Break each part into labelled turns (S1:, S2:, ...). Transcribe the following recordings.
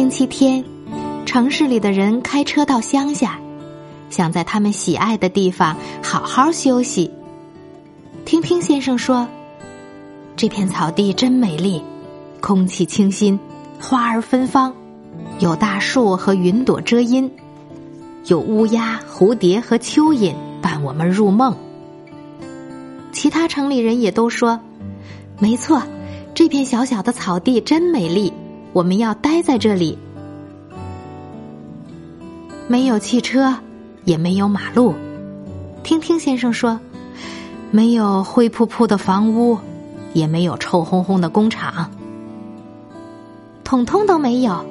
S1: 星期天，城市里的人开车到乡下。想在他们喜爱的地方好好休息。听听先生说，这片草地真美丽，空气清新，花儿芬芳，有大树和云朵遮阴，有乌鸦、蝴蝶和蚯蚓伴我们入梦。其他城里人也都说，没错，这片小小的草地真美丽，我们要待在这里。没有汽车。也没有马路，听听先生说，没有灰扑扑的房屋，也没有臭烘烘的工厂，统统都没有。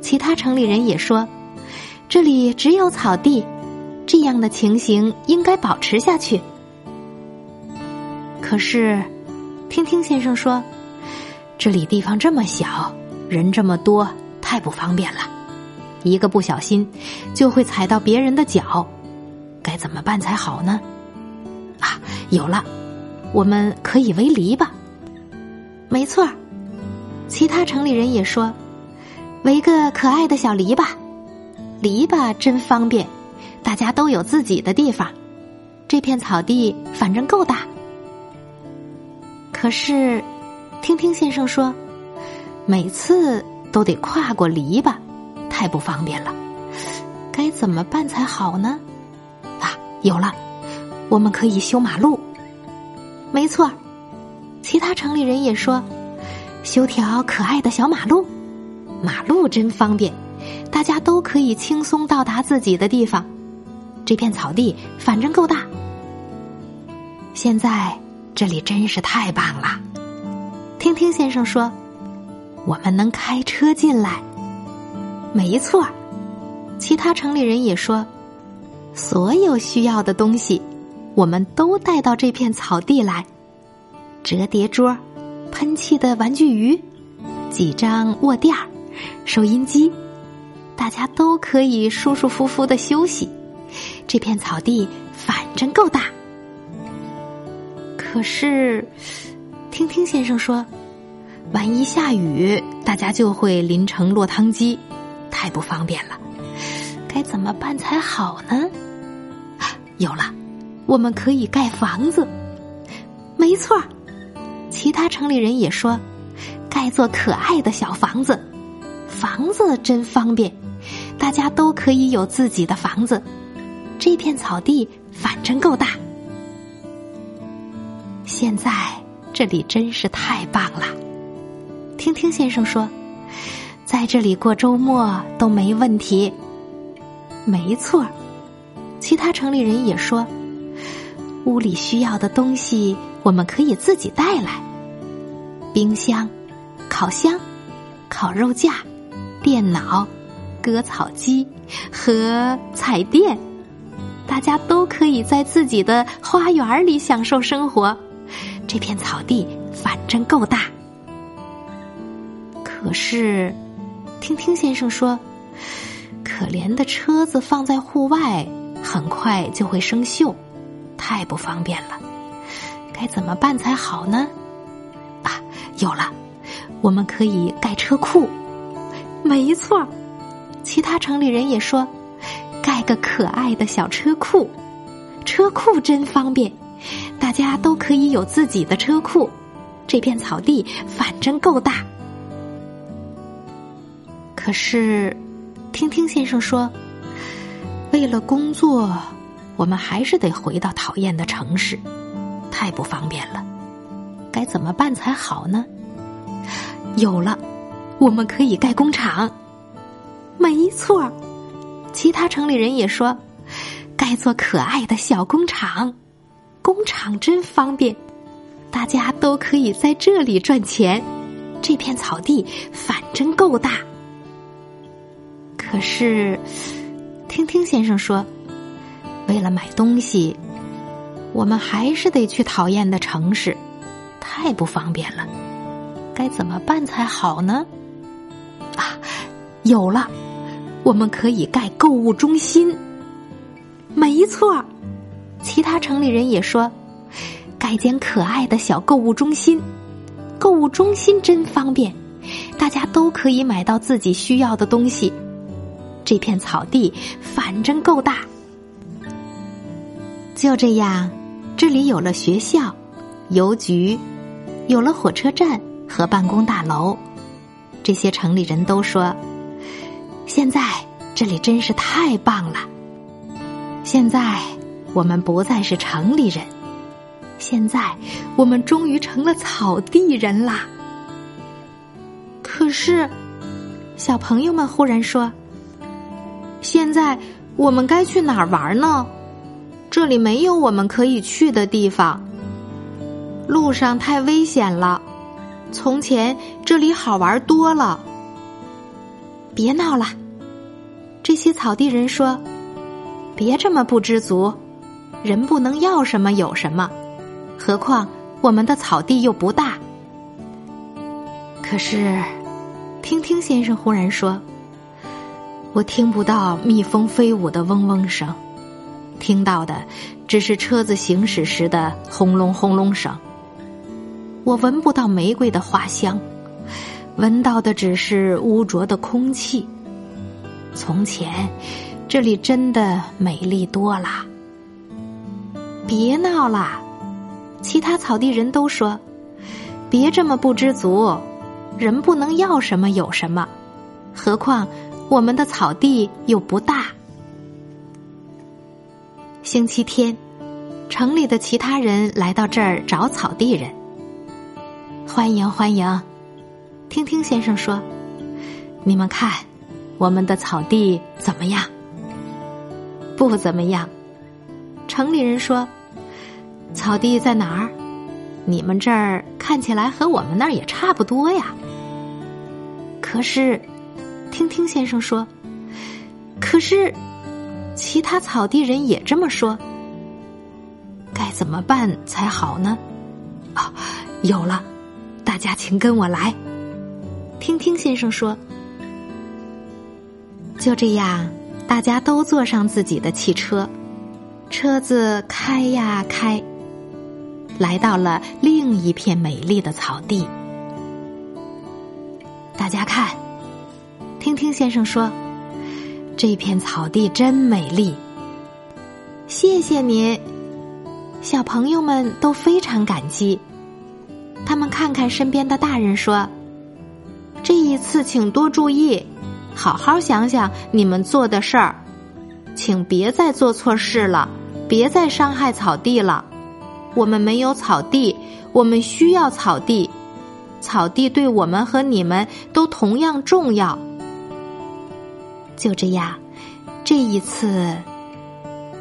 S1: 其他城里人也说，这里只有草地，这样的情形应该保持下去。可是，听听先生说，这里地方这么小，人这么多，太不方便了。一个不小心，就会踩到别人的脚，该怎么办才好呢？啊，有了，我们可以围篱笆。没错，其他城里人也说，围个可爱的小篱笆，篱笆真方便，大家都有自己的地方。这片草地反正够大，可是，听听先生说，每次都得跨过篱笆。太不方便了，该怎么办才好呢？啊，有了，我们可以修马路。没错，其他城里人也说，修条可爱的小马路，马路真方便，大家都可以轻松到达自己的地方。这片草地反正够大，现在这里真是太棒了。听听先生说，我们能开车进来。没错，其他城里人也说，所有需要的东西，我们都带到这片草地来：折叠桌、喷气的玩具鱼、几张卧垫、收音机，大家都可以舒舒服服的休息。这片草地反正够大。可是，听听先生说，万一下雨，大家就会淋成落汤鸡。太不方便了，该怎么办才好呢？有了，我们可以盖房子。没错，其他城里人也说，盖座可爱的小房子，房子真方便，大家都可以有自己的房子。这片草地反正够大，现在这里真是太棒了。听先生说。在这里过周末都没问题。没错，其他城里人也说，屋里需要的东西我们可以自己带来：冰箱、烤箱、烤肉架、电脑、割草机和彩电。大家都可以在自己的花园里享受生活。这片草地反正够大，可是。听听先生说，可怜的车子放在户外，很快就会生锈，太不方便了。该怎么办才好呢？啊，有了，我们可以盖车库。没错，其他城里人也说，盖个可爱的小车库。车库真方便，大家都可以有自己的车库。这片草地反正够大。可是，听听先生说，为了工作，我们还是得回到讨厌的城市，太不方便了。该怎么办才好呢？有了，我们可以盖工厂。没错，其他城里人也说，盖座可爱的小工厂。工厂真方便，大家都可以在这里赚钱。这片草地反正够大。可是，听听先生说，为了买东西，我们还是得去讨厌的城市，太不方便了。该怎么办才好呢？啊，有了，我们可以盖购物中心。没错，其他城里人也说，盖间可爱的小购物中心。购物中心真方便，大家都可以买到自己需要的东西。这片草地反正够大，就这样，这里有了学校、邮局，有了火车站和办公大楼。这些城里人都说：“现在这里真是太棒了。”现在我们不再是城里人。现在我们终于成了草地人啦！可是，小朋友们忽然说：“现在我们该去哪儿玩呢？这里没有我们可以去的地方，路上太危险了。从前这里好玩多了。”别闹了，这些草地人说：“别这么不知足，人不能要什么有什么。”何况我们的草地又不大。可是，听听先生忽然说：“我听不到蜜蜂飞舞的嗡嗡声，听到的只是车子行驶时的轰隆轰隆声。我闻不到玫瑰的花香，闻到的只是污浊的空气。从前，这里真的美丽多了。别闹了。”其他草地人都说：“别这么不知足，人不能要什么有什么。何况我们的草地又不大。”星期天，城里的其他人来到这儿找草地人。欢迎欢迎，听听先生说：“你们看，我们的草地怎么样？不怎么样。”城里人说。草地在哪儿？你们这儿看起来和我们那儿也差不多呀。可是，听听先生说，可是其他草地人也这么说。该怎么办才好呢？啊，有了，大家请跟我来。听听先生说，就这样，大家都坐上自己的汽车，车子开呀开。来到了另一片美丽的草地，听先生说，这片草地真美丽。谢谢您，小朋友们都非常感激。他们看看身边的大人说：“这一次请多注意，好好想想你们做的事儿，请别再做错事了，别再伤害草地了。”我们没有草地，我们需要草地。草地对我们和你们都同样重要。就这样，这一次，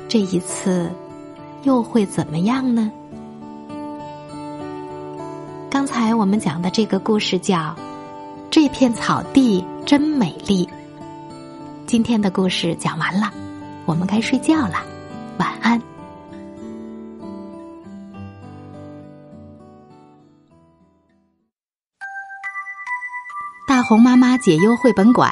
S1: 这一次又会怎么样呢？刚才我们讲的这个故事叫《这片草地真美丽》。今天的故事讲完了，我们该睡觉了，晚安。大红妈妈解忧绘本馆